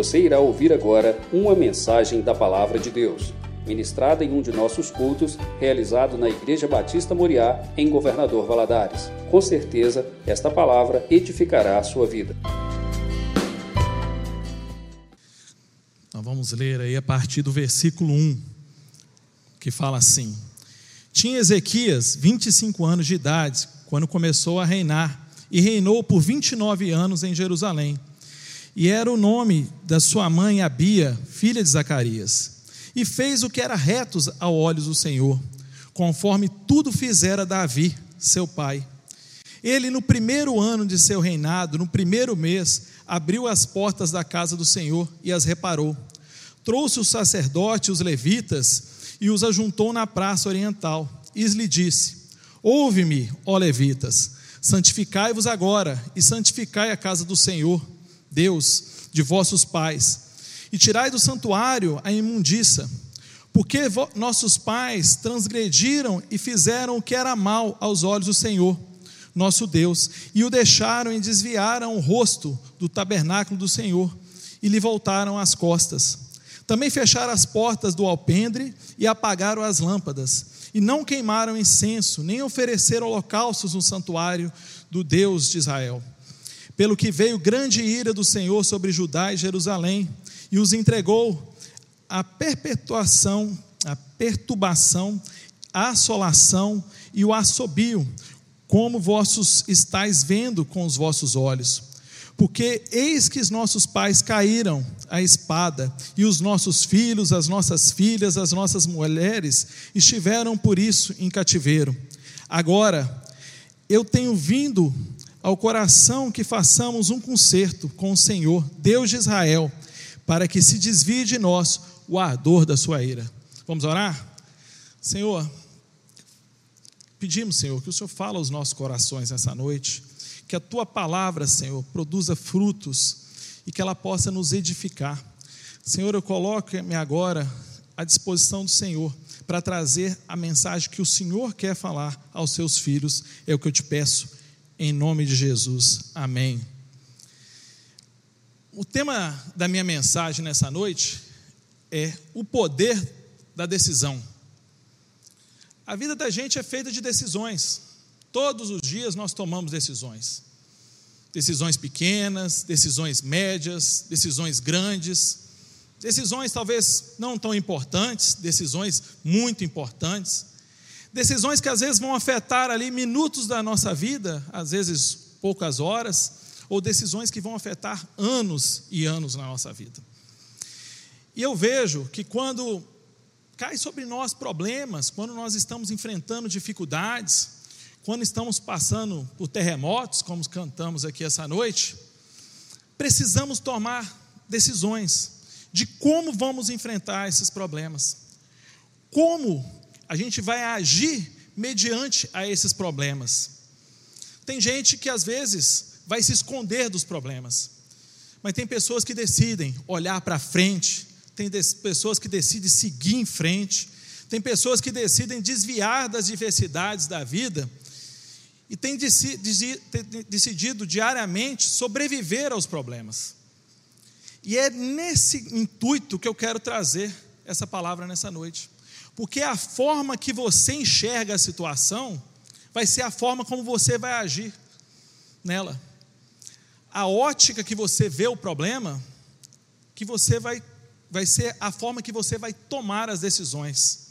Você irá ouvir agora uma mensagem da Palavra de Deus, ministrada em um de nossos cultos, realizado na Igreja Batista Moriá, em Governador Valadares. Com certeza, esta palavra edificará a sua vida. Nós vamos ler aí a partir do versículo 1, que fala assim: Tinha Ezequias 25 anos de idade quando começou a reinar, e reinou por 29 anos em Jerusalém. E era o nome da sua mãe Abia, filha de Zacarias. E fez o que era reto aos olhos do Senhor, conforme tudo fizera Davi, seu pai. Ele, no primeiro ano de seu reinado, no primeiro mês, abriu as portas da casa do Senhor e as reparou. Trouxe os sacerdotes, os levitas, e os ajuntou na praça oriental. E lhe disse: Ouve-me, ó levitas, santificai-vos agora e santificai a casa do Senhor, Deus de vossos pais, e tirai do santuário a imundícia, porque nossos pais transgrediram e fizeram o que era mal aos olhos do Senhor, nosso Deus, e o deixaram e desviaram o rosto do tabernáculo do Senhor e lhe voltaram as costas. Também fecharam as portas do alpendre e apagaram as lâmpadas, e não queimaram incenso, nem ofereceram holocaustos no santuário do Deus de Israel. Pelo que veio grande ira do Senhor sobre Judá e Jerusalém, e os entregou à perpetuação, à perturbação, à assolação e o assobio, como vossos estáis vendo com os vossos olhos porque eis que os nossos pais caíram à espada, e os nossos filhos, as nossas filhas, as nossas mulheres estiveram por isso em cativeiro. Agora, eu tenho vindo ao coração que façamos um concerto com o Senhor, Deus de Israel, para que se desvie de nós o ardor da sua ira. Vamos orar? Senhor, pedimos, Senhor, que o Senhor fala aos nossos corações essa noite que a tua palavra, Senhor, produza frutos e que ela possa nos edificar. Senhor, eu coloco-me agora à disposição do Senhor para trazer a mensagem que o Senhor quer falar aos seus filhos. É o que eu te peço, em nome de Jesus. Amém. O tema da minha mensagem nessa noite é o poder da decisão. A vida da gente é feita de decisões. Todos os dias nós tomamos decisões. Decisões pequenas, decisões médias, decisões grandes, decisões talvez não tão importantes, decisões muito importantes. Decisões que às vezes vão afetar ali minutos da nossa vida, às vezes poucas horas, ou decisões que vão afetar anos e anos na nossa vida. E eu vejo que quando cai sobre nós problemas, quando nós estamos enfrentando dificuldades, quando estamos passando por terremotos, como cantamos aqui essa noite, precisamos tomar decisões de como vamos enfrentar esses problemas. Como a gente vai agir mediante a esses problemas. Tem gente que às vezes vai se esconder dos problemas, mas tem pessoas que decidem olhar para frente, tem pessoas que decidem seguir em frente, tem pessoas que decidem desviar das diversidades da vida e tem decidido diariamente sobreviver aos problemas. E é nesse intuito que eu quero trazer essa palavra nessa noite. Porque a forma que você enxerga a situação vai ser a forma como você vai agir nela. A ótica que você vê o problema, que você vai vai ser a forma que você vai tomar as decisões.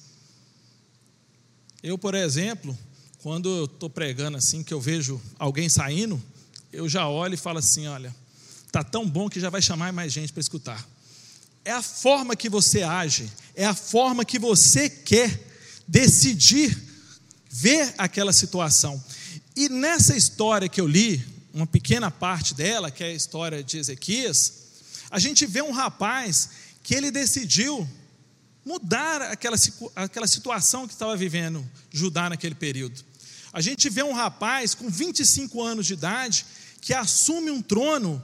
Eu, por exemplo, quando eu estou pregando assim, que eu vejo alguém saindo, eu já olho e falo assim: olha, tá tão bom que já vai chamar mais gente para escutar. É a forma que você age, é a forma que você quer decidir ver aquela situação. E nessa história que eu li, uma pequena parte dela, que é a história de Ezequias, a gente vê um rapaz que ele decidiu mudar aquela, aquela situação que estava vivendo Judá naquele período. A gente vê um rapaz com 25 anos de idade que assume um trono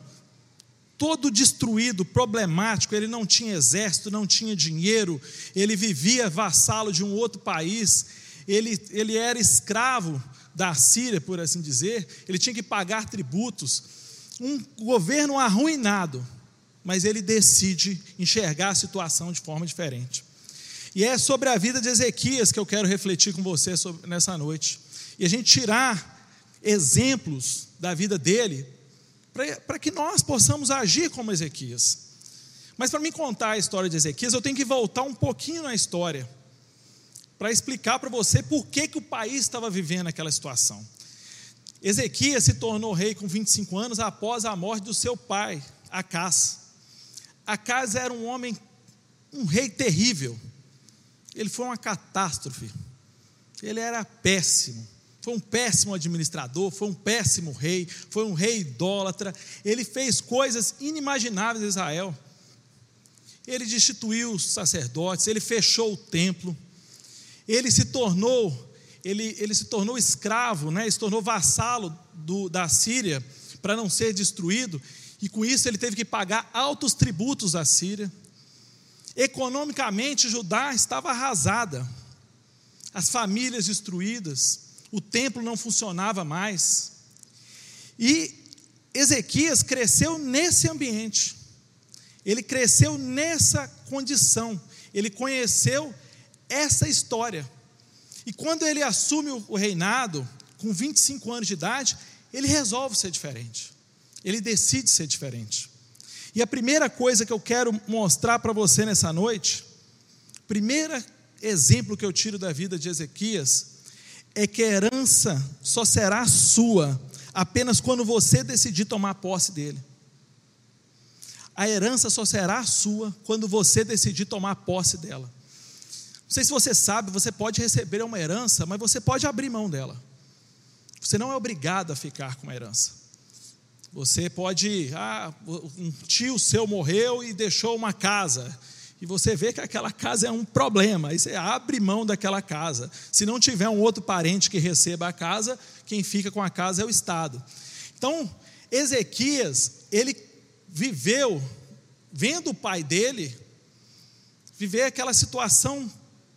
todo destruído, problemático, ele não tinha exército, não tinha dinheiro, ele vivia vassalo de um outro país, ele, ele era escravo da Síria, por assim dizer, ele tinha que pagar tributos, um governo arruinado, mas ele decide enxergar a situação de forma diferente. E é sobre a vida de Ezequias que eu quero refletir com você sobre, nessa noite. E a gente tirar exemplos da vida dele, para que nós possamos agir como Ezequias. Mas para me contar a história de Ezequias, eu tenho que voltar um pouquinho na história, para explicar para você por que, que o país estava vivendo aquela situação. Ezequias se tornou rei com 25 anos após a morte do seu pai, Acás. Acás era um homem, um rei terrível. Ele foi uma catástrofe. Ele era péssimo. Foi um péssimo administrador, foi um péssimo rei, foi um rei idólatra. Ele fez coisas inimagináveis em Israel. Ele destituiu os sacerdotes, ele fechou o templo. Ele se tornou, ele, ele se tornou escravo, né? se tornou vassalo do, da Síria para não ser destruído, e com isso ele teve que pagar altos tributos à Síria. Economicamente, Judá estava arrasada, as famílias destruídas, o templo não funcionava mais. E Ezequias cresceu nesse ambiente, ele cresceu nessa condição, ele conheceu essa história. E quando ele assume o reinado, com 25 anos de idade, ele resolve ser diferente, ele decide ser diferente. E a primeira coisa que eu quero mostrar para você nessa noite, primeiro exemplo que eu tiro da vida de Ezequias, é que a herança só será sua apenas quando você decidir tomar posse dele. A herança só será sua quando você decidir tomar posse dela. Não sei se você sabe, você pode receber uma herança, mas você pode abrir mão dela. Você não é obrigado a ficar com a herança. Você pode, ah, um tio seu morreu e deixou uma casa, e você vê que aquela casa é um problema, aí você abre mão daquela casa. Se não tiver um outro parente que receba a casa, quem fica com a casa é o Estado. Então, Ezequias, ele viveu, vendo o pai dele, viver aquela situação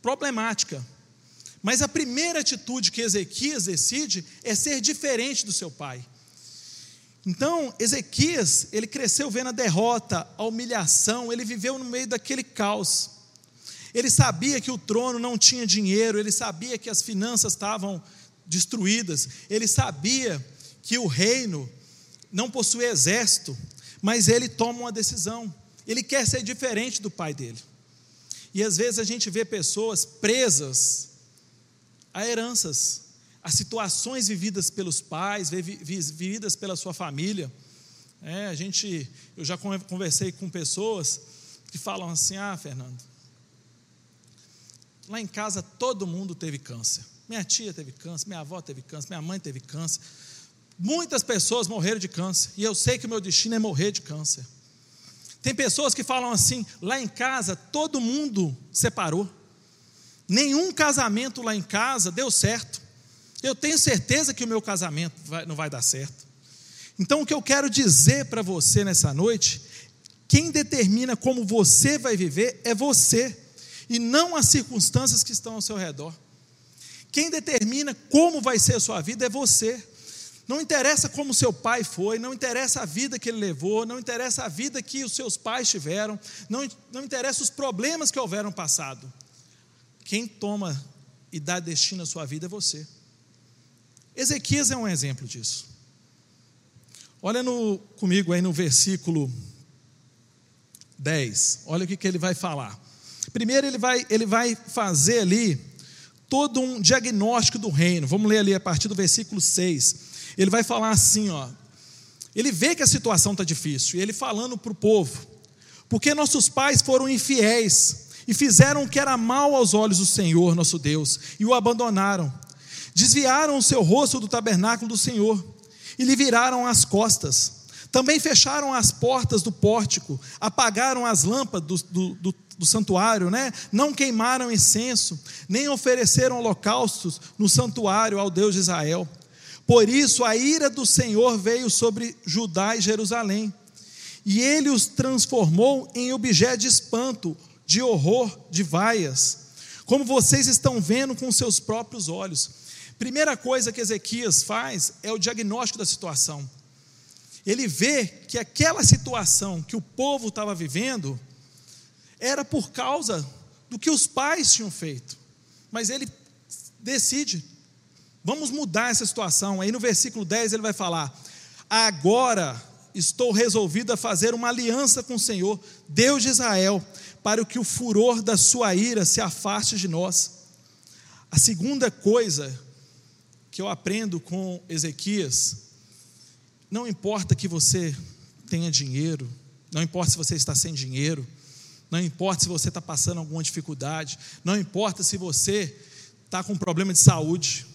problemática. Mas a primeira atitude que Ezequias decide é ser diferente do seu pai. Então, Ezequias, ele cresceu vendo a derrota, a humilhação, ele viveu no meio daquele caos. Ele sabia que o trono não tinha dinheiro, ele sabia que as finanças estavam destruídas, ele sabia que o reino não possuía exército, mas ele toma uma decisão. Ele quer ser diferente do pai dele. E às vezes a gente vê pessoas presas a heranças, as situações vividas pelos pais, vividas pela sua família. É, a gente, eu já conversei com pessoas que falam assim: ah, Fernando, lá em casa todo mundo teve câncer. Minha tia teve câncer, minha avó teve câncer, minha mãe teve câncer. Muitas pessoas morreram de câncer, e eu sei que o meu destino é morrer de câncer. Tem pessoas que falam assim: lá em casa todo mundo separou, nenhum casamento lá em casa deu certo. Eu tenho certeza que o meu casamento vai, não vai dar certo. Então, o que eu quero dizer para você nessa noite, quem determina como você vai viver é você, e não as circunstâncias que estão ao seu redor. Quem determina como vai ser a sua vida é você. Não interessa como seu pai foi, não interessa a vida que ele levou, não interessa a vida que os seus pais tiveram, não, não interessa os problemas que houveram passado. Quem toma e dá destino à sua vida é você. Ezequias é um exemplo disso. Olha no, comigo aí no versículo 10. Olha o que, que ele vai falar. Primeiro ele vai, ele vai fazer ali todo um diagnóstico do reino. Vamos ler ali a partir do versículo 6. Ele vai falar assim, ó. Ele vê que a situação está difícil, e ele falando para o povo, porque nossos pais foram infiéis e fizeram o que era mal aos olhos do Senhor, nosso Deus, e o abandonaram desviaram o seu rosto do tabernáculo do Senhor e lhe viraram as costas. Também fecharam as portas do pórtico, apagaram as lâmpadas do, do, do, do santuário, né? não queimaram incenso, nem ofereceram holocaustos no santuário ao Deus de Israel. Por isso a ira do Senhor veio sobre Judá e Jerusalém, e ele os transformou em objeto de espanto, de horror, de vaias, como vocês estão vendo com seus próprios olhos. Primeira coisa que Ezequias faz é o diagnóstico da situação. ele vê que aquela situação que o povo estava vivendo era por causa do que os pais tinham feito. Mas ele decide, vamos mudar essa situação. Aí no versículo 10 ele vai falar: Agora estou resolvido a fazer uma aliança com o Senhor, Deus de Israel, para que o furor da sua ira se afaste de nós. A segunda coisa que eu aprendo com Ezequias, não importa que você tenha dinheiro, não importa se você está sem dinheiro, não importa se você está passando alguma dificuldade, não importa se você está com um problema de saúde,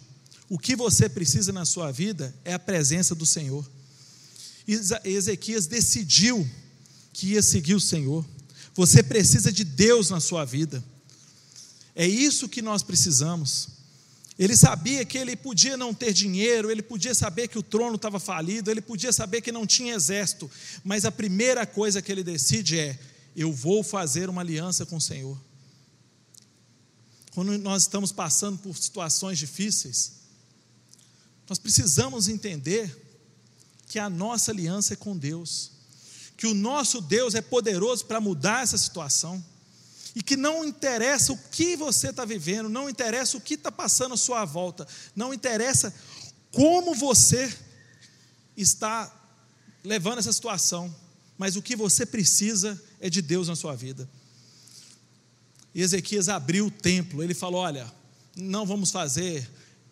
o que você precisa na sua vida é a presença do Senhor. Ezequias decidiu que ia seguir o Senhor. Você precisa de Deus na sua vida. É isso que nós precisamos. Ele sabia que ele podia não ter dinheiro, ele podia saber que o trono estava falido, ele podia saber que não tinha exército, mas a primeira coisa que ele decide é: eu vou fazer uma aliança com o Senhor. Quando nós estamos passando por situações difíceis, nós precisamos entender que a nossa aliança é com Deus, que o nosso Deus é poderoso para mudar essa situação, e que não interessa o que você está vivendo, não interessa o que está passando à sua volta, não interessa como você está levando essa situação, mas o que você precisa é de Deus na sua vida. E Ezequias abriu o templo, ele falou: Olha, não vamos fazer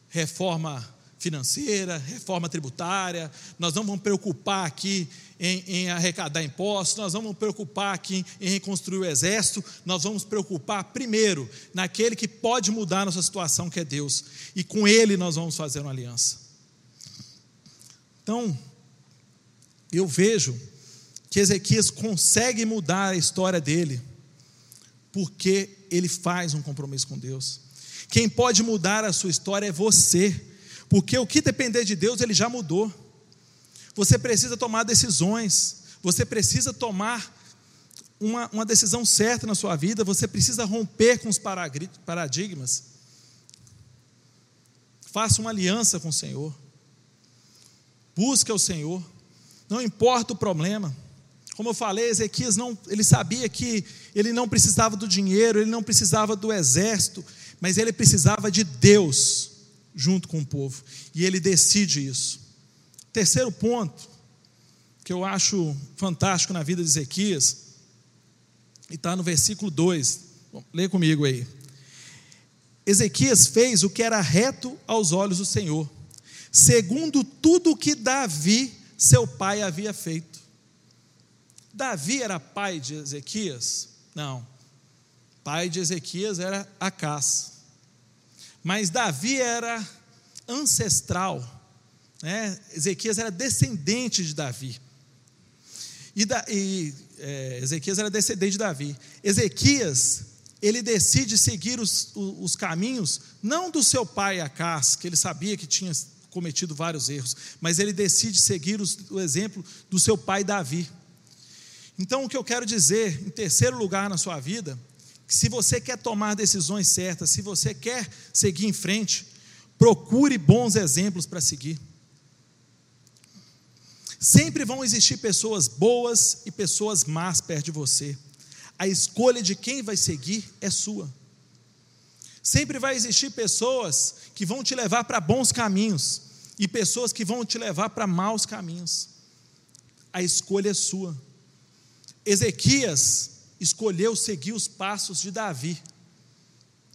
reforma financeira, reforma tributária, nós não vamos preocupar aqui em, em, arrecadar impostos, nós vamos preocupar aqui em reconstruir o exército, nós vamos preocupar primeiro naquele que pode mudar a nossa situação, que é Deus, e com Ele nós vamos fazer uma aliança. Então, eu vejo que Ezequias consegue mudar a história dele, porque ele faz um compromisso com Deus. Quem pode mudar a sua história é você, porque o que depender de Deus, ele já mudou. Você precisa tomar decisões, você precisa tomar uma, uma decisão certa na sua vida, você precisa romper com os paradigmas. Faça uma aliança com o Senhor, busque o Senhor, não importa o problema. Como eu falei, Ezequias não, ele sabia que ele não precisava do dinheiro, ele não precisava do exército, mas ele precisava de Deus junto com o povo. E ele decide isso. Terceiro ponto que eu acho fantástico na vida de Ezequias, e está no versículo 2. Bom, lê comigo aí. Ezequias fez o que era reto aos olhos do Senhor, segundo tudo o que Davi, seu pai, havia feito. Davi era pai de Ezequias? Não. Pai de Ezequias era Acás. Mas Davi era ancestral. Né? Ezequias era descendente de Davi. E, da, e é, Ezequias era descendente de Davi. Ezequias, ele decide seguir os, os caminhos, não do seu pai Acás, que ele sabia que tinha cometido vários erros, mas ele decide seguir os, o exemplo do seu pai Davi. Então, o que eu quero dizer, em terceiro lugar na sua vida, se você quer tomar decisões certas, se você quer seguir em frente, procure bons exemplos para seguir. Sempre vão existir pessoas boas e pessoas más perto de você. A escolha de quem vai seguir é sua. Sempre vai existir pessoas que vão te levar para bons caminhos e pessoas que vão te levar para maus caminhos. A escolha é sua. Ezequias escolheu seguir os passos de Davi,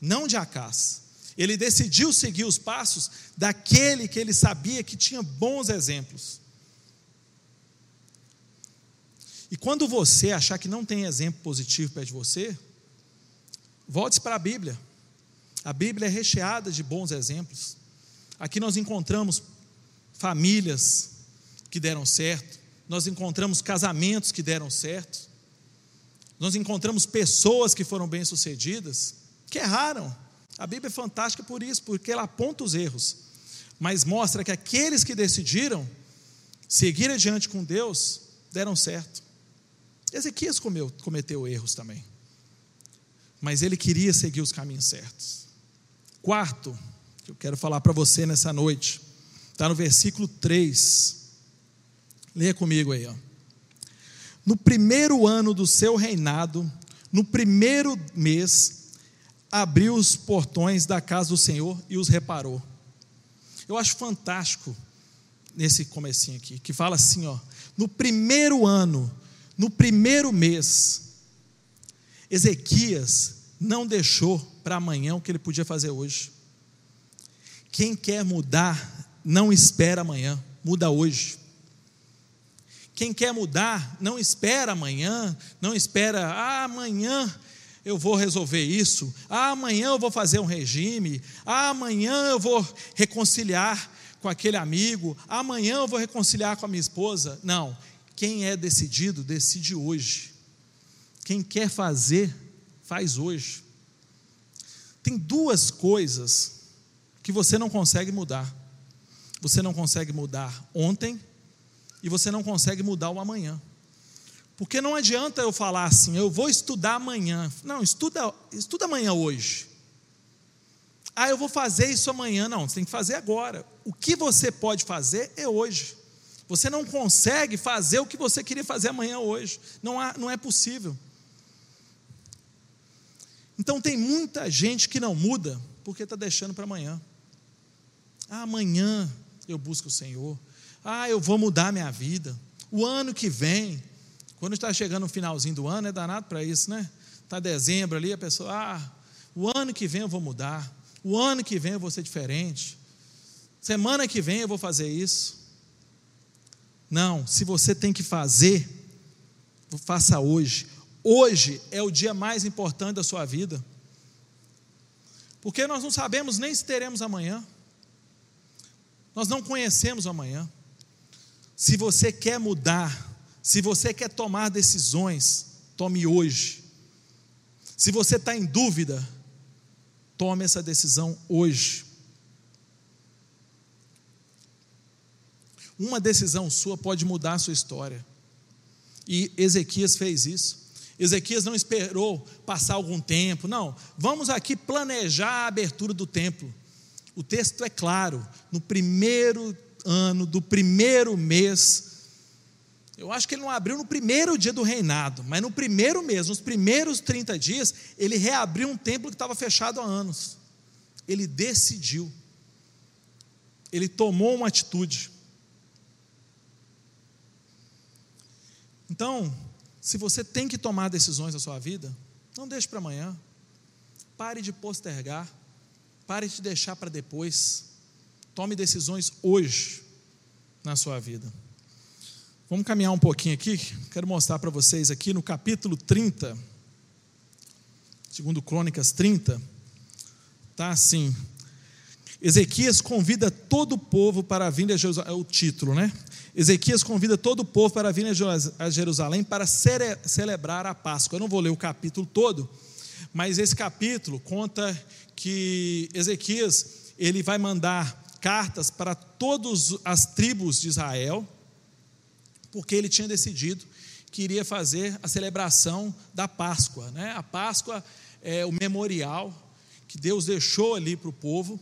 não de Acás. Ele decidiu seguir os passos daquele que ele sabia que tinha bons exemplos. E quando você achar que não tem exemplo positivo perto de você, volte para a Bíblia. A Bíblia é recheada de bons exemplos. Aqui nós encontramos famílias que deram certo, nós encontramos casamentos que deram certo, nós encontramos pessoas que foram bem-sucedidas, que erraram. A Bíblia é fantástica por isso, porque ela aponta os erros, mas mostra que aqueles que decidiram seguir adiante com Deus deram certo. Ezequias comeu, cometeu erros também, mas ele queria seguir os caminhos certos. Quarto, que eu quero falar para você nessa noite, está no versículo 3 Leia comigo aí, ó. No primeiro ano do seu reinado, no primeiro mês, abriu os portões da casa do Senhor e os reparou. Eu acho fantástico nesse comecinho aqui, que fala assim, ó, no primeiro ano, no primeiro mês, Ezequias não deixou para amanhã o que ele podia fazer hoje. Quem quer mudar, não espera amanhã, muda hoje. Quem quer mudar, não espera amanhã, não espera, ah, amanhã eu vou resolver isso, ah, amanhã eu vou fazer um regime, ah, amanhã eu vou reconciliar com aquele amigo, amanhã eu vou reconciliar com a minha esposa. Não, quem é decidido, decide hoje. Quem quer fazer, faz hoje. Tem duas coisas que você não consegue mudar. Você não consegue mudar ontem e você não consegue mudar o amanhã. Porque não adianta eu falar assim, eu vou estudar amanhã. Não, estuda, estuda amanhã hoje. Ah, eu vou fazer isso amanhã. Não, você tem que fazer agora. O que você pode fazer é hoje. Você não consegue fazer o que você queria fazer amanhã hoje. Não, há, não é possível. Então tem muita gente que não muda porque está deixando para amanhã. Ah, amanhã eu busco o Senhor. Ah, eu vou mudar minha vida. O ano que vem, quando está chegando o finalzinho do ano, é danado para isso, né? Está dezembro ali, a pessoa, ah, o ano que vem eu vou mudar. O ano que vem eu vou ser diferente. Semana que vem eu vou fazer isso. Não, se você tem que fazer, faça hoje. Hoje é o dia mais importante da sua vida. Porque nós não sabemos nem se teremos amanhã. Nós não conhecemos amanhã. Se você quer mudar, se você quer tomar decisões, tome hoje. Se você está em dúvida, tome essa decisão hoje. Uma decisão sua pode mudar a sua história. E Ezequias fez isso. Ezequias não esperou passar algum tempo, não. Vamos aqui planejar a abertura do templo. O texto é claro. No primeiro ano, do primeiro mês. Eu acho que ele não abriu no primeiro dia do reinado, mas no primeiro mês, nos primeiros 30 dias, ele reabriu um templo que estava fechado há anos. Ele decidiu. Ele tomou uma atitude. Então, se você tem que tomar decisões na sua vida, não deixe para amanhã. Pare de postergar. Pare de deixar para depois. Tome decisões hoje na sua vida. Vamos caminhar um pouquinho aqui. Quero mostrar para vocês aqui no capítulo 30, segundo Crônicas 30, tá assim. Ezequias convida todo o povo para vir a Jerusalém, é o título, né? Ezequias convida todo o povo para vir a Jerusalém para celebrar a Páscoa. Eu não vou ler o capítulo todo, mas esse capítulo conta que Ezequias ele vai mandar cartas para todas as tribos de Israel, porque ele tinha decidido que iria fazer a celebração da Páscoa. Né? A Páscoa é o memorial que Deus deixou ali para o povo,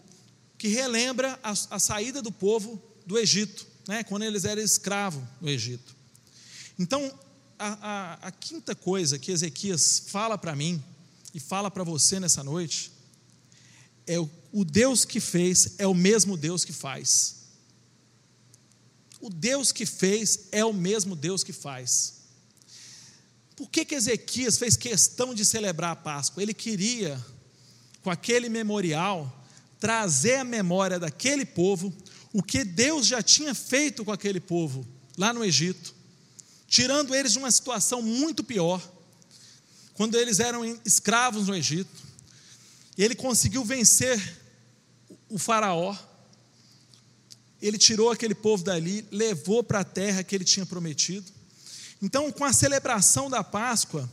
que relembra a, a saída do povo do Egito, né? quando eles eram escravos no Egito. Então, a, a, a quinta coisa que Ezequias fala para mim e fala para você nessa noite é o o Deus que fez é o mesmo Deus que faz. O Deus que fez é o mesmo Deus que faz. Por que, que Ezequias fez questão de celebrar a Páscoa? Ele queria, com aquele memorial, trazer à memória daquele povo o que Deus já tinha feito com aquele povo lá no Egito, tirando eles de uma situação muito pior, quando eles eram escravos no Egito. E ele conseguiu vencer o Faraó, ele tirou aquele povo dali, levou para a terra que ele tinha prometido. Então, com a celebração da Páscoa,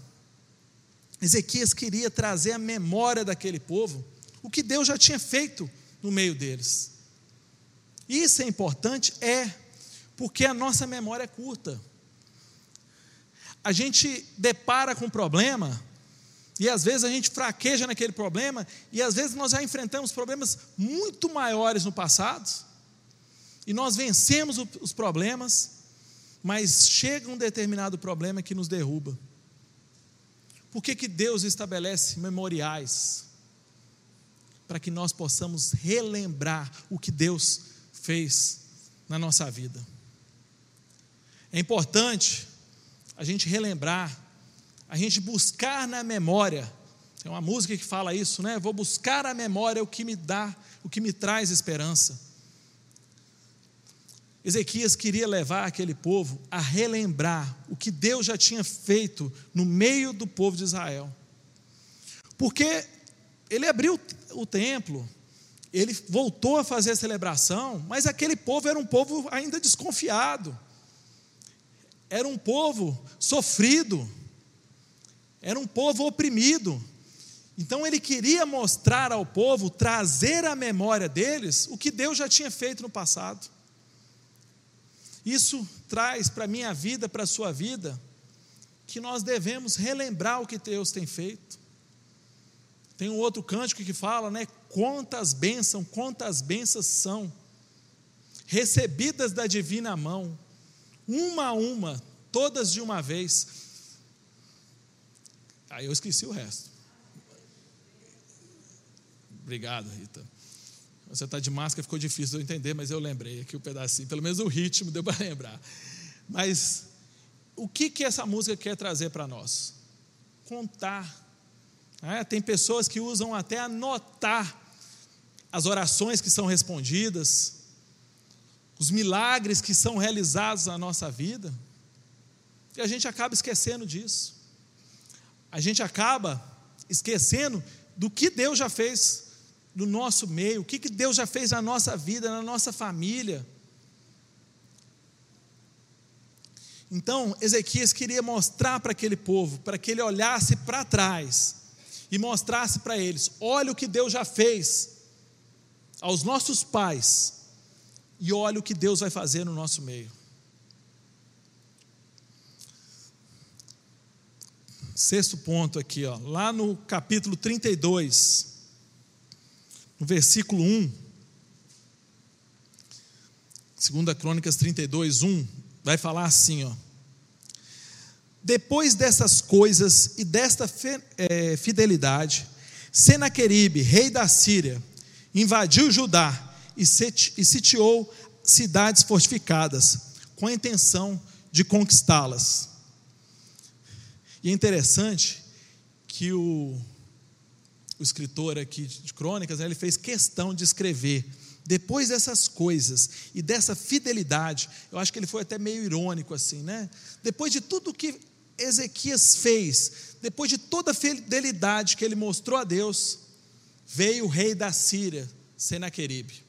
Ezequias queria trazer a memória daquele povo, o que Deus já tinha feito no meio deles. Isso é importante? É, porque a nossa memória é curta. A gente depara com um problema, e às vezes a gente fraqueja naquele problema, e às vezes nós já enfrentamos problemas muito maiores no passado, e nós vencemos os problemas, Mas chega um determinado problema que nos derruba. Por que, que Deus estabelece memoriais? Para que nós possamos relembrar o que Deus fez na nossa vida. É importante a gente relembrar, a gente buscar na memória. Tem uma música que fala isso, né? Vou buscar a memória o que me dá, o que me traz esperança. Ezequias queria levar aquele povo a relembrar o que Deus já tinha feito no meio do povo de Israel. Porque ele abriu o templo, ele voltou a fazer a celebração, mas aquele povo era um povo ainda desconfiado, era um povo sofrido, era um povo oprimido. Então ele queria mostrar ao povo, trazer à memória deles o que Deus já tinha feito no passado. Isso traz para a minha vida, para a sua vida, que nós devemos relembrar o que Deus tem feito. Tem um outro cântico que fala, né? Quantas bênçãos, quantas bênçãos são recebidas da divina mão, uma a uma, todas de uma vez. Aí eu esqueci o resto. Obrigado, Rita. Você está de máscara, ficou difícil de eu entender, mas eu lembrei aqui o um pedacinho, pelo menos o ritmo deu para lembrar. Mas o que, que essa música quer trazer para nós? Contar. É, tem pessoas que usam até anotar as orações que são respondidas, os milagres que são realizados na nossa vida, e a gente acaba esquecendo disso. A gente acaba esquecendo do que Deus já fez no nosso meio, o que, que Deus já fez na nossa vida, na nossa família. Então, Ezequias queria mostrar para aquele povo, para que ele olhasse para trás e mostrasse para eles: olha o que Deus já fez aos nossos pais, e olha o que Deus vai fazer no nosso meio. Sexto ponto aqui, ó, lá no capítulo 32 no versículo 1, 2 Crônicas 32, 1, vai falar assim: ó, Depois dessas coisas e desta é, fidelidade, Senaqueribe, rei da Síria, invadiu Judá e sitiou cidades fortificadas, com a intenção de conquistá-las. E é interessante que o o escritor aqui de crônicas, né, ele fez questão de escrever. Depois dessas coisas e dessa fidelidade, eu acho que ele foi até meio irônico assim, né? Depois de tudo que Ezequias fez, depois de toda a fidelidade que ele mostrou a Deus, veio o rei da Síria, Senaqueribe.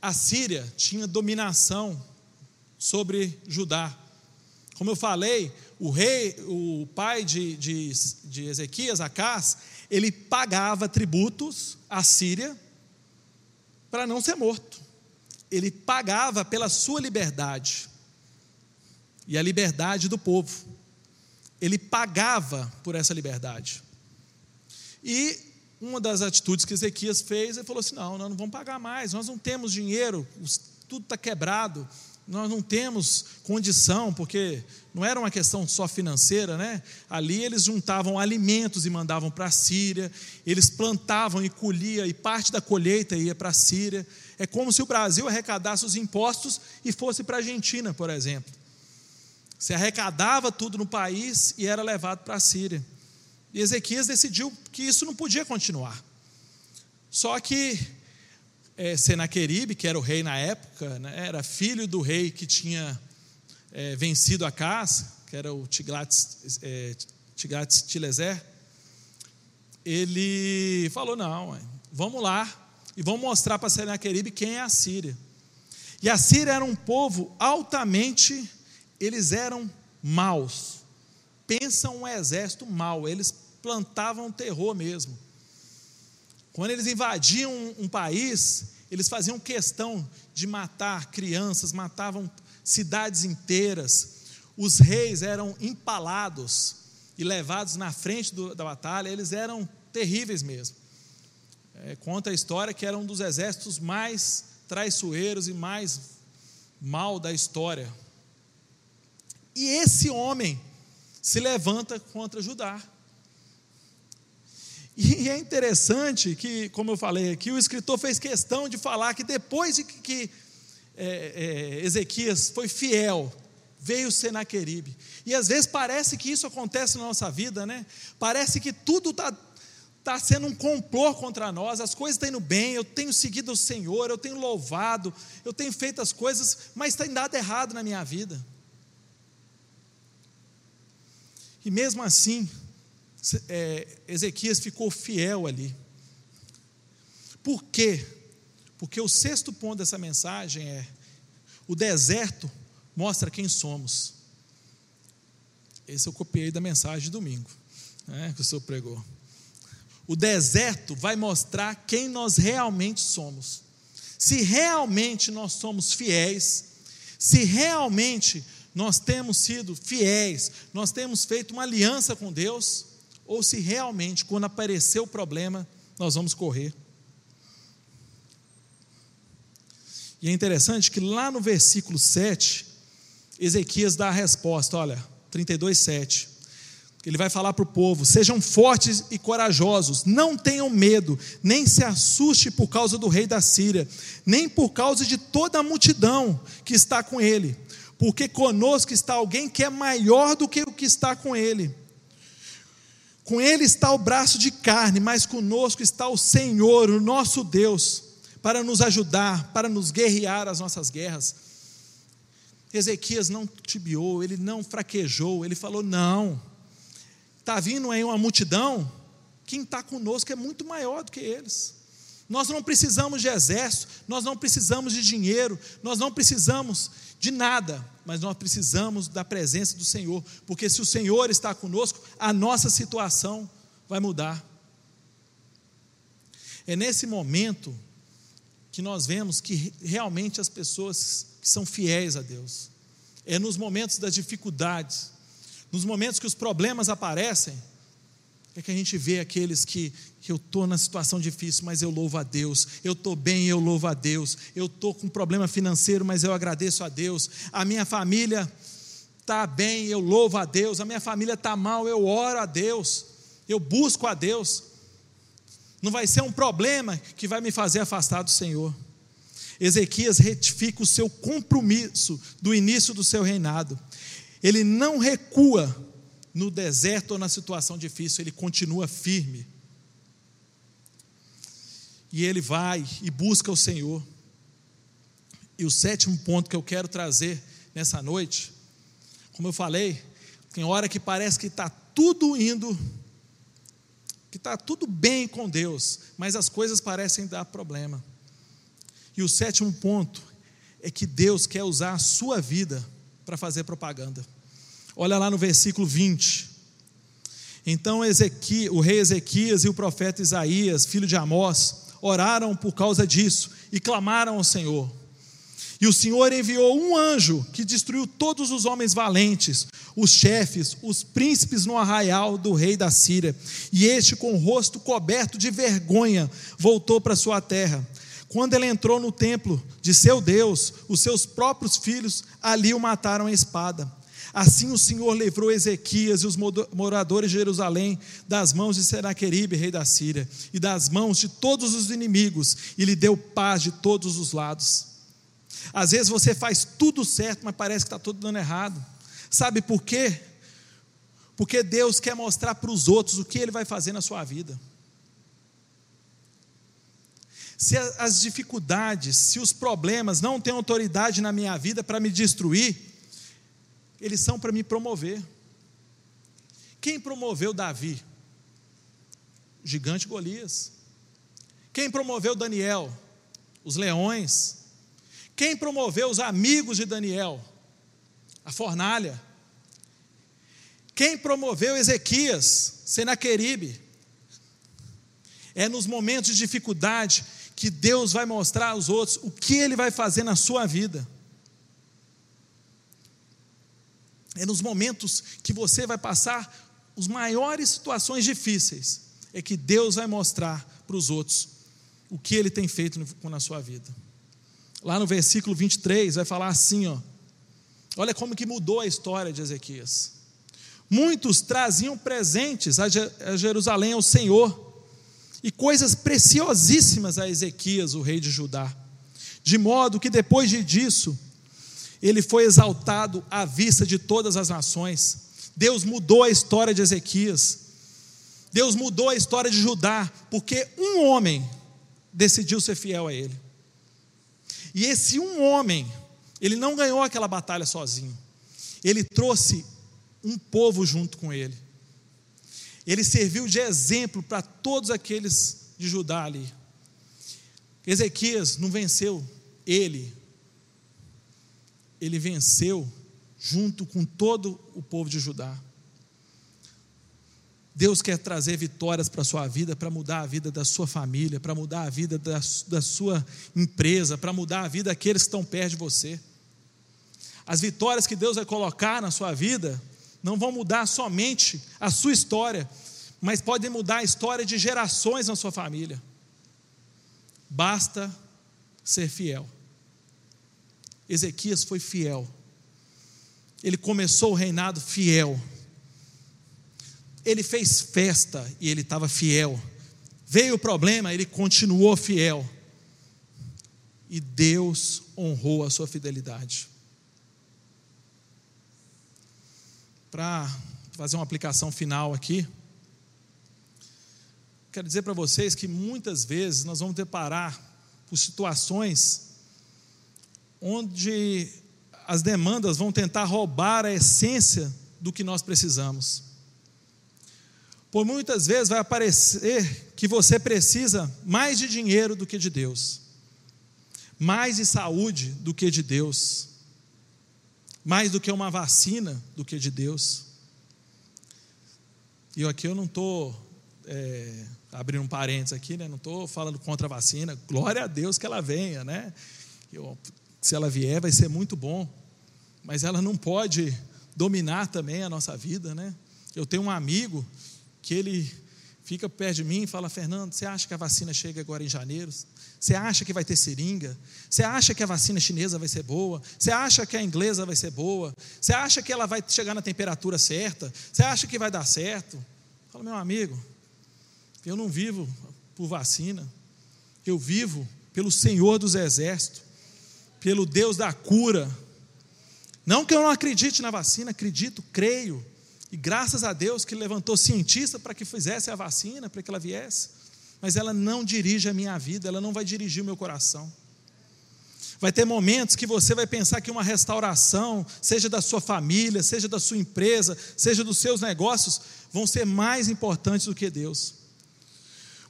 A Síria tinha dominação sobre Judá. Como eu falei, o rei, o pai de, de, de Ezequias, Acás, ele pagava tributos à Síria para não ser morto. Ele pagava pela sua liberdade e a liberdade do povo. Ele pagava por essa liberdade. E uma das atitudes que Ezequias fez, ele falou assim: não, nós não vamos pagar mais, nós não temos dinheiro, tudo está quebrado, nós não temos condição, porque não era uma questão só financeira, né? Ali eles juntavam alimentos e mandavam para a Síria, eles plantavam e colhia, e parte da colheita ia para a Síria. É como se o Brasil arrecadasse os impostos e fosse para a Argentina, por exemplo. Se arrecadava tudo no país e era levado para a Síria. E Ezequias decidiu que isso não podia continuar. Só que é, Senaqueribe, que era o rei na época, né, era filho do rei que tinha é, vencido a casa, que era o Tiglates, é, Tileser, ele falou: não, vamos lá e vamos mostrar para Senaqueribe quem é a Síria. E a Síria era um povo altamente, eles eram maus. Pensa um exército mau, eles plantavam terror mesmo. Quando eles invadiam um, país, eles faziam questão de matar crianças, matavam cidades inteiras. Os reis eram empalados e levados na frente do, da batalha, eles eram terríveis mesmo. É, conta a história que era um dos exércitos mais traiçoeiros e mais mal da história. E esse homem se levanta contra Judá. E é interessante que, como eu falei aqui, o escritor fez questão de falar que depois de que é, é, Ezequias foi fiel, veio Senaqueribe. E às vezes parece que isso acontece na nossa vida, né? Parece que tudo está tá sendo um complô contra nós, as coisas estão indo bem, eu tenho seguido o Senhor, eu tenho louvado, eu tenho feito as coisas, mas tem dado errado na minha vida. E mesmo assim, é, Ezequias ficou fiel ali. Por quê? Porque o sexto ponto dessa mensagem é: o deserto mostra quem somos. Esse eu copiei da mensagem de domingo, né, que o senhor pregou. O deserto vai mostrar quem nós realmente somos. Se realmente nós somos fiéis, se realmente nós temos sido fiéis, nós temos feito uma aliança com Deus, ou se realmente, quando aparecer o problema, nós vamos correr. E é interessante que lá no versículo 7, Ezequias dá a resposta, olha, 32, 7. Ele vai falar para o povo: sejam fortes e corajosos, não tenham medo, nem se assuste por causa do rei da Síria, nem por causa de toda a multidão que está com ele, porque conosco está alguém que é maior do que o que está com ele. Com ele está o braço de carne, mas conosco está o Senhor, o nosso Deus, para nos ajudar, para nos guerrear as nossas guerras. Ezequias não tibiou, ele não fraquejou, ele falou: não, está vindo aí uma multidão, quem está conosco é muito maior do que eles. Nós não precisamos de exército, nós não precisamos de dinheiro, nós não precisamos de nada, mas nós precisamos da presença do Senhor, porque se o Senhor está conosco, a nossa situação vai mudar. É nesse momento que nós vemos que realmente as pessoas que são fiéis a Deus, é nos momentos das dificuldades, nos momentos que os problemas aparecem, é que a gente vê aqueles que, que eu estou na situação difícil, mas eu louvo a Deus, eu estou bem, eu louvo a Deus, eu estou com problema financeiro, mas eu agradeço a Deus, a minha família está bem, eu louvo a Deus, a minha família está mal, eu oro a Deus, eu busco a Deus. Não vai ser um problema que vai me fazer afastar do Senhor. Ezequias retifica o seu compromisso do início do seu reinado. Ele não recua no deserto ou na situação difícil, ele continua firme. E ele vai e busca o Senhor. E o sétimo ponto que eu quero trazer nessa noite, como eu falei, tem hora que parece que está tudo indo, que está tudo bem com Deus, mas as coisas parecem dar problema. E o sétimo ponto é que Deus quer usar a sua vida para fazer propaganda. Olha lá no versículo 20. Então Ezequias, o rei Ezequias e o profeta Isaías, filho de Amós, oraram por causa disso e clamaram ao Senhor. E o Senhor enviou um anjo que destruiu todos os homens valentes, os chefes, os príncipes no arraial do rei da Síria. E este, com o rosto coberto de vergonha, voltou para sua terra. Quando ele entrou no templo de seu Deus, os seus próprios filhos ali o mataram à espada. Assim o Senhor livrou Ezequias e os moradores de Jerusalém das mãos de Senaqueribe, rei da Síria, e das mãos de todos os inimigos, e lhe deu paz de todos os lados. Às vezes você faz tudo certo, mas parece que está tudo dando errado. Sabe por quê? Porque Deus quer mostrar para os outros o que Ele vai fazer na sua vida. Se as dificuldades, se os problemas não têm autoridade na minha vida para me destruir, eles são para me promover. Quem promoveu Davi? Gigante Golias. Quem promoveu Daniel? Os leões. Quem promoveu os amigos de Daniel? A fornalha. Quem promoveu Ezequias? Senaqueribe. É nos momentos de dificuldade que Deus vai mostrar aos outros o que Ele vai fazer na sua vida. É nos momentos que você vai passar as maiores situações difíceis, é que Deus vai mostrar para os outros o que Ele tem feito na sua vida. lá no versículo 23, vai falar assim, ó. Olha como que mudou a história de Ezequias. Muitos traziam presentes a Jerusalém ao Senhor e coisas preciosíssimas a Ezequias, o rei de Judá. De modo que depois disso, ele foi exaltado à vista de todas as nações. Deus mudou a história de Ezequias. Deus mudou a história de Judá, porque um homem decidiu ser fiel a ele. E esse um homem, ele não ganhou aquela batalha sozinho. Ele trouxe um povo junto com ele. Ele serviu de exemplo para todos aqueles de Judá ali. Ezequias não venceu ele, ele venceu junto com todo o povo de Judá. Deus quer trazer vitórias para a sua vida, para mudar a vida da sua família, para mudar a vida da, da sua empresa, para mudar a vida daqueles que estão perto de você. As vitórias que Deus vai colocar na sua vida não vão mudar somente a sua história, mas podem mudar a história de gerações na sua família. Basta ser fiel. Ezequias foi fiel. Ele começou o reinado fiel. Ele fez festa e ele estava fiel. Veio o problema, ele continuou fiel. E Deus honrou a sua fidelidade. Para fazer uma aplicação final aqui, quero dizer para vocês que muitas vezes nós vamos deparar por situações onde as demandas vão tentar roubar a essência do que nós precisamos. Por muitas vezes vai aparecer que você precisa mais de dinheiro do que de Deus, mais de saúde do que de Deus, mais do que uma vacina do que de Deus. E aqui eu não estou é, abrindo um parênteses aqui, né? não estou falando contra a vacina, glória a Deus que ela venha, né? Eu, se ela vier, vai ser muito bom, mas ela não pode dominar também a nossa vida, né? Eu tenho um amigo que ele fica perto de mim e fala: Fernando, você acha que a vacina chega agora em janeiro? Você acha que vai ter seringa? Você acha que a vacina chinesa vai ser boa? Você acha que a inglesa vai ser boa? Você acha que ela vai chegar na temperatura certa? Você acha que vai dar certo? Fala, meu amigo, eu não vivo por vacina, eu vivo pelo Senhor dos Exércitos pelo Deus da cura. Não que eu não acredite na vacina, acredito, creio. E graças a Deus que levantou cientista para que fizesse a vacina, para que ela viesse. Mas ela não dirige a minha vida, ela não vai dirigir o meu coração. Vai ter momentos que você vai pensar que uma restauração, seja da sua família, seja da sua empresa, seja dos seus negócios, vão ser mais importantes do que Deus.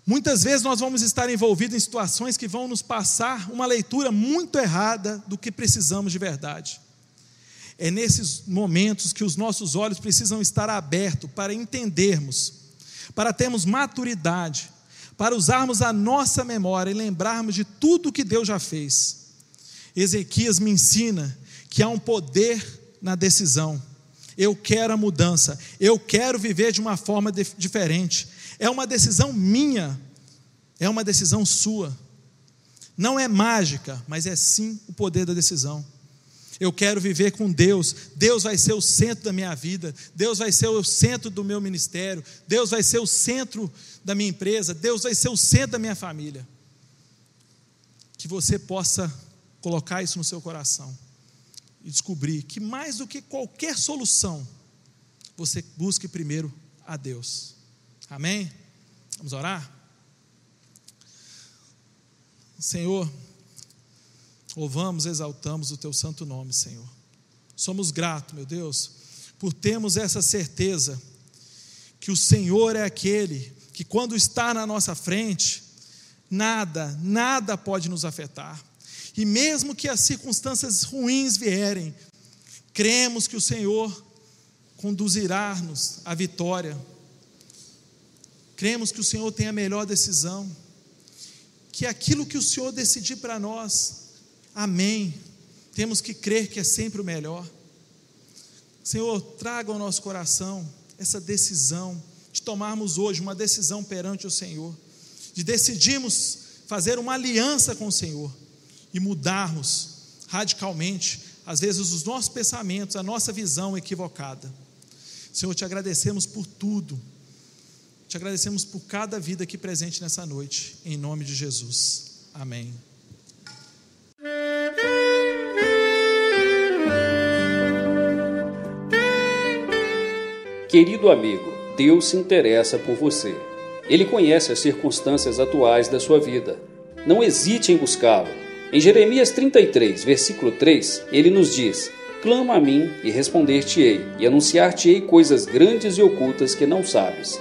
Muitas vezes nós vamos estar envolvidos em situações que vão nos passar uma leitura muito errada do que precisamos de verdade. É nesses momentos que os nossos olhos precisam estar abertos para entendermos, para termos maturidade, para usarmos a nossa memória e lembrarmos de tudo que Deus já fez. Ezequias me ensina que há um poder na decisão. Eu quero a mudança, eu quero viver de uma forma diferente, é uma decisão minha, é uma decisão sua. Não é mágica, mas é sim o poder da decisão. Eu quero viver com Deus. Deus vai ser o centro da minha vida. Deus vai ser o centro do meu ministério. Deus vai ser o centro da minha empresa. Deus vai ser o centro da minha família. Que você possa colocar isso no seu coração e descobrir que mais do que qualquer solução, você busque primeiro a Deus. Amém? Vamos orar? Senhor, louvamos, exaltamos o teu santo nome, Senhor. Somos gratos, meu Deus, por termos essa certeza que o Senhor é aquele que, quando está na nossa frente, nada, nada pode nos afetar. E mesmo que as circunstâncias ruins vierem, cremos que o Senhor conduzirá-nos à vitória Cremos que o Senhor tem a melhor decisão, que aquilo que o Senhor decidir para nós, amém. Temos que crer que é sempre o melhor. Senhor, traga ao nosso coração essa decisão de tomarmos hoje uma decisão perante o Senhor, de decidirmos fazer uma aliança com o Senhor e mudarmos radicalmente, às vezes, os nossos pensamentos, a nossa visão equivocada. Senhor, te agradecemos por tudo. Te agradecemos por cada vida aqui presente nessa noite, em nome de Jesus. Amém. Querido amigo, Deus se interessa por você. Ele conhece as circunstâncias atuais da sua vida. Não hesite em buscá-lo. Em Jeremias 33, versículo 3, ele nos diz: Clama a mim e responder-te-ei, e anunciar-te-ei coisas grandes e ocultas que não sabes.